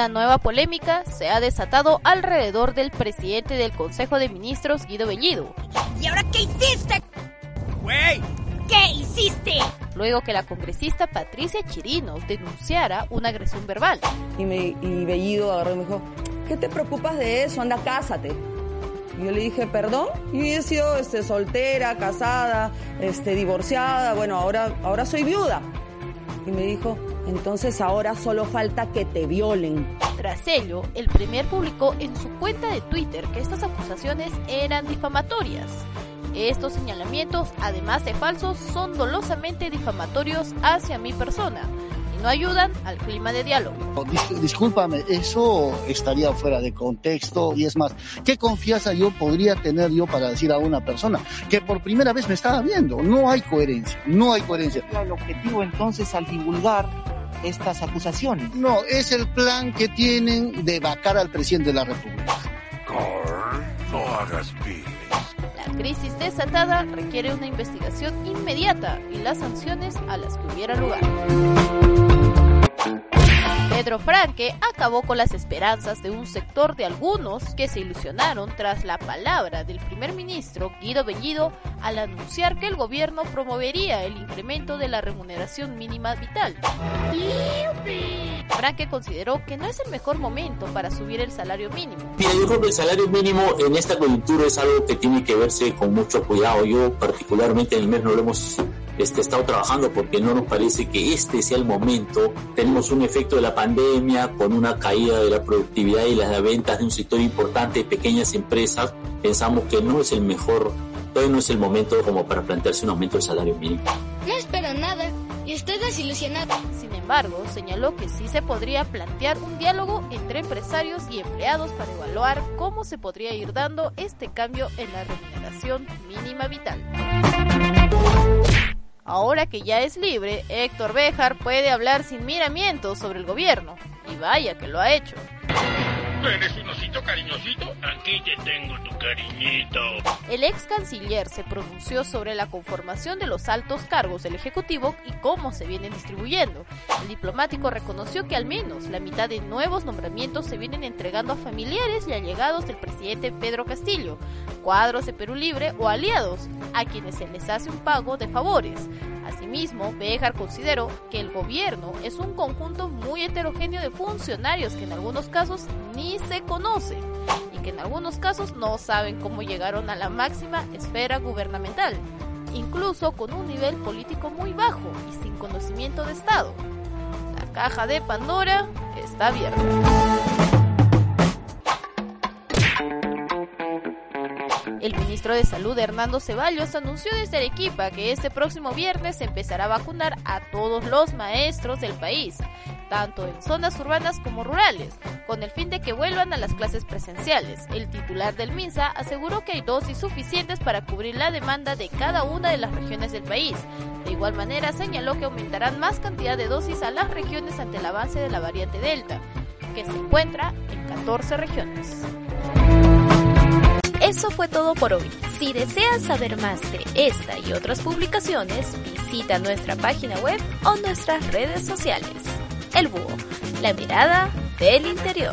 Una nueva polémica se ha desatado alrededor del presidente del Consejo de Ministros, Guido Bellido. ¿Y ahora qué hiciste? ¡Güey! ¿Qué hiciste? Luego que la congresista Patricia Chirinos denunciara una agresión verbal. Y, me, y Bellido agarró y me dijo, ¿qué te preocupas de eso? Anda, cásate. Y yo le dije, perdón, yo he sido este, soltera, casada, este, divorciada, bueno, ahora, ahora soy viuda. Y me dijo, entonces ahora solo falta que te violen. Tras ello, el Premier publicó en su cuenta de Twitter que estas acusaciones eran difamatorias. Estos señalamientos, además de falsos, son dolosamente difamatorios hacia mi persona no ayudan al clima de diálogo. Dis discúlpame, eso estaría fuera de contexto y es más, ¿qué confianza yo podría tener yo para decir a una persona que por primera vez me estaba viendo? No hay coherencia, no hay coherencia. El objetivo entonces al divulgar estas acusaciones. No, es el plan que tienen de vacar al presidente de la República. Carl, no hagas. La crisis desatada requiere una investigación inmediata y las sanciones a las que hubiera lugar. Pedro Franque acabó con las esperanzas de un sector de algunos que se ilusionaron tras la palabra del primer ministro Guido Bellido al anunciar que el gobierno promovería el incremento de la remuneración mínima vital. Franque consideró que no es el mejor momento para subir el salario mínimo. Mira, yo que el salario mínimo en esta coyuntura es algo que tiene que verse con mucho cuidado. Yo particularmente en el mes no lo hemos este, estado trabajando porque no nos parece que este sea el momento. Tenemos un efecto de la pandemia con una caída de la productividad y las ventas de un sector importante de pequeñas empresas. Pensamos que no es el mejor, todavía no es el momento como para plantearse un aumento del salario mínimo. No espero nada y estoy desilusionado. Sin embargo, señaló que sí se podría plantear un diálogo entre empresarios y empleados para evaluar cómo se podría ir dando este cambio en la remuneración mínima vital. Ahora que ya es libre, Héctor Béjar puede hablar sin miramientos sobre el gobierno. Y vaya que lo ha hecho. ¿Eres un osito cariñosito? Aquí te tengo tu cariñito. El ex canciller se pronunció sobre la conformación de los altos cargos del Ejecutivo y cómo se vienen distribuyendo. El diplomático reconoció que al menos la mitad de nuevos nombramientos se vienen entregando a familiares y allegados del presidente Pedro Castillo, cuadros de Perú Libre o aliados, a quienes se les hace un pago de favores. Asimismo, Béjar consideró que el gobierno es un conjunto muy heterogéneo de funcionarios que en algunos casos ni se conocen y que en algunos casos no saben cómo llegaron a la máxima esfera gubernamental, incluso con un nivel político muy bajo y sin conocimiento de Estado. La caja de Pandora está abierta. El ministro de Salud Hernando Ceballos anunció desde Arequipa que este próximo viernes empezará a vacunar a todos los maestros del país, tanto en zonas urbanas como rurales, con el fin de que vuelvan a las clases presenciales. El titular del MINSA aseguró que hay dosis suficientes para cubrir la demanda de cada una de las regiones del país. De igual manera señaló que aumentarán más cantidad de dosis a las regiones ante el avance de la variante Delta, que se encuentra en 14 regiones. Eso fue todo por hoy. Si deseas saber más de esta y otras publicaciones, visita nuestra página web o nuestras redes sociales. El Búho, la mirada del interior.